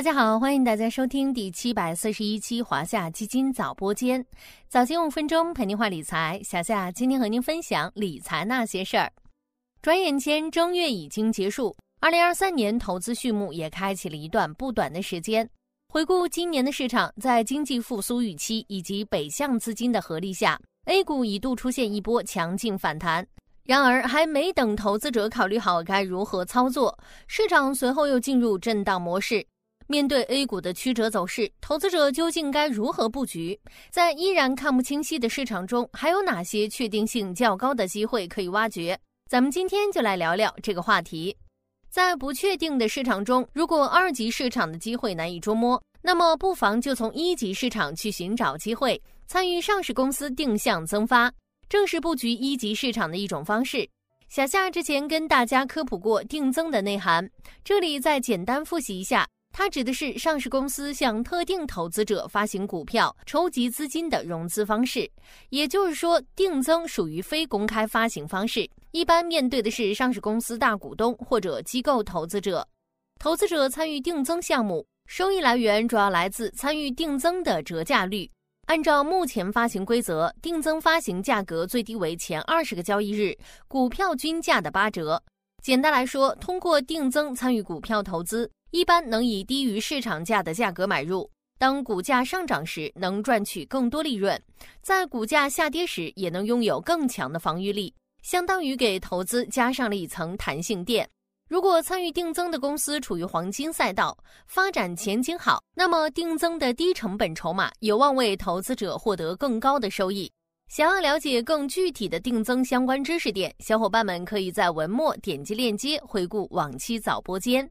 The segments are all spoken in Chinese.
大家好，欢迎大家收听第七百四十一期华夏基金早播间，早间五分钟陪您话理财。小夏今天和您分享理财那些事儿。转眼间正月已经结束，二零二三年投资序幕也开启了一段不短的时间。回顾今年的市场，在经济复苏预期以及北向资金的合力下，A 股一度出现一波强劲反弹。然而，还没等投资者考虑好该如何操作，市场随后又进入震荡模式。面对 A 股的曲折走势，投资者究竟该如何布局？在依然看不清晰的市场中，还有哪些确定性较高的机会可以挖掘？咱们今天就来聊聊这个话题。在不确定的市场中，如果二级市场的机会难以捉摸，那么不妨就从一级市场去寻找机会，参与上市公司定向增发，正是布局一级市场的一种方式。小夏之前跟大家科普过定增的内涵，这里再简单复习一下。它指的是上市公司向特定投资者发行股票筹集资金的融资方式，也就是说，定增属于非公开发行方式，一般面对的是上市公司大股东或者机构投资者。投资者参与定增项目，收益来源主要来自参与定增的折价率。按照目前发行规则，定增发行价格最低为前二十个交易日股票均价的八折。简单来说，通过定增参与股票投资。一般能以低于市场价的价格买入，当股价上涨时能赚取更多利润，在股价下跌时也能拥有更强的防御力，相当于给投资加上了一层弹性垫。如果参与定增的公司处于黄金赛道，发展前景好，那么定增的低成本筹码有望为投资者获得更高的收益。想要了解更具体的定增相关知识点，小伙伴们可以在文末点击链接回顾往期早播间。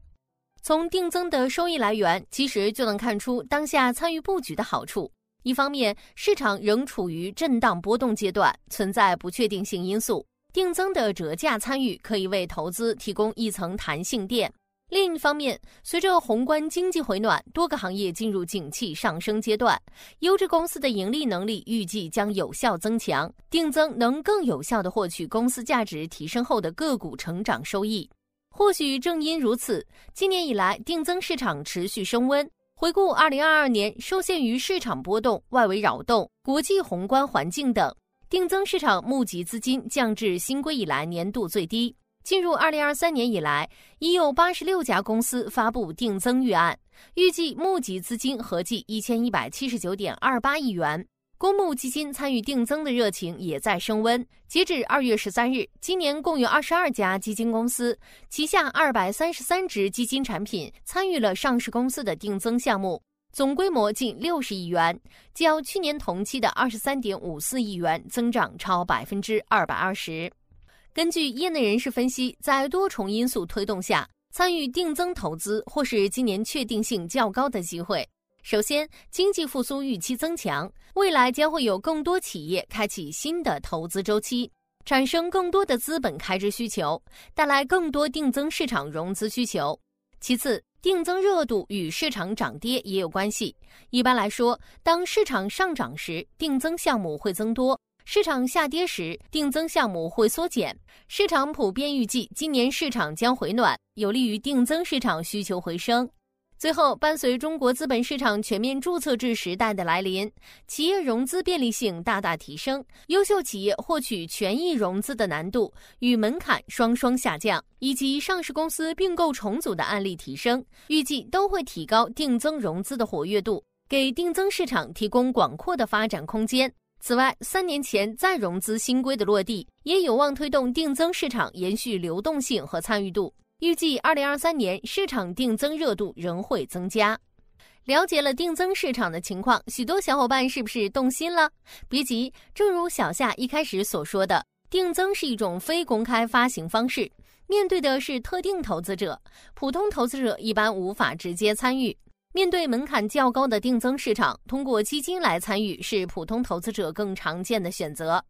从定增的收益来源，其实就能看出当下参与布局的好处。一方面，市场仍处于震荡波动阶段，存在不确定性因素，定增的折价参与可以为投资提供一层弹性垫；另一方面，随着宏观经济回暖，多个行业进入景气上升阶段，优质公司的盈利能力预计将有效增强，定增能更有效地获取公司价值提升后的个股成长收益。或许正因如此，今年以来定增市场持续升温。回顾二零二二年，受限于市场波动、外围扰动、国际宏观环境等，定增市场募集资金降至新规以来年度最低。进入二零二三年以来，已有八十六家公司发布定增预案，预计募集资金合计一千一百七十九点二八亿元。公募基金参与定增的热情也在升温。截止二月十三日，今年共有二十二家基金公司旗下二百三十三只基金产品参与了上市公司的定增项目，总规模近六十亿元，较去年同期的二十三点五四亿元增长超百分之二百二十。根据业内人士分析，在多重因素推动下，参与定增投资或是今年确定性较高的机会。首先，经济复苏预期增强，未来将会有更多企业开启新的投资周期，产生更多的资本开支需求，带来更多定增市场融资需求。其次，定增热度与市场涨跌也有关系。一般来说，当市场上涨时，定增项目会增多；市场下跌时，定增项目会缩减。市场普遍预计今年市场将回暖，有利于定增市场需求回升。最后，伴随中国资本市场全面注册制时代的来临，企业融资便利性大大提升，优秀企业获取权益融资的难度与门槛双双下降，以及上市公司并购重组的案例提升，预计都会提高定增融资的活跃度，给定增市场提供广阔的发展空间。此外，三年前再融资新规的落地，也有望推动定增市场延续流动性和参与度。预计二零二三年市场定增热度仍会增加。了解了定增市场的情况，许多小伙伴是不是动心了？别急，正如小夏一开始所说的，定增是一种非公开发行方式，面对的是特定投资者，普通投资者一般无法直接参与。面对门槛较高的定增市场，通过基金来参与是普通投资者更常见的选择。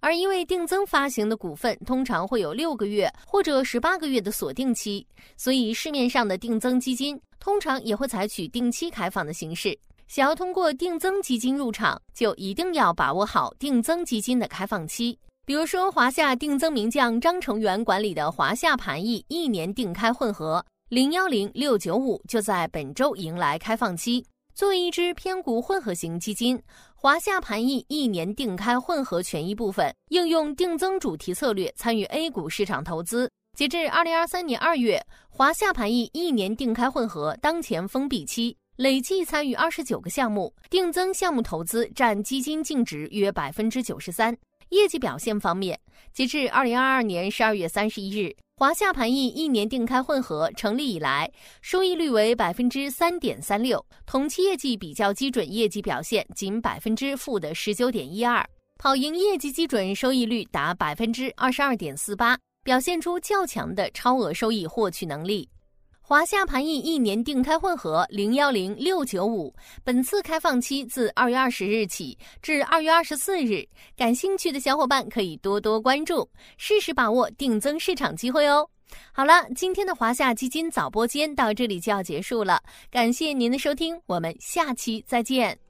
而因为定增发行的股份通常会有六个月或者十八个月的锁定期，所以市面上的定增基金通常也会采取定期开放的形式。想要通过定增基金入场，就一定要把握好定增基金的开放期。比如说，华夏定增名将张成元管理的华夏盘翼一年定开混合，零幺零六九五就在本周迎来开放期。作为一只偏股混合型基金，华夏盘翼一年定开混合权益部分应用定增主题策略参与 A 股市场投资。截至二零二三年二月，华夏盘翼一年定开混合当前封闭期，累计参与二十九个项目，定增项目投资占基金净值约百分之九十三。业绩表现方面，截至二零二二年十二月三十一日，华夏盘翼一年定开混合成立以来，收益率为百分之三点三六，同期业绩比较基准业绩表现仅百分之负的十九点一二，跑赢业绩基准收益率达百分之二十二点四八，表现出较强的超额收益获取能力。华夏盘翼一年定开混合零幺零六九五，本次开放期自二月二十日起至二月二十四日，感兴趣的小伙伴可以多多关注，适时把握定增市场机会哦。好了，今天的华夏基金早播间到这里就要结束了，感谢您的收听，我们下期再见。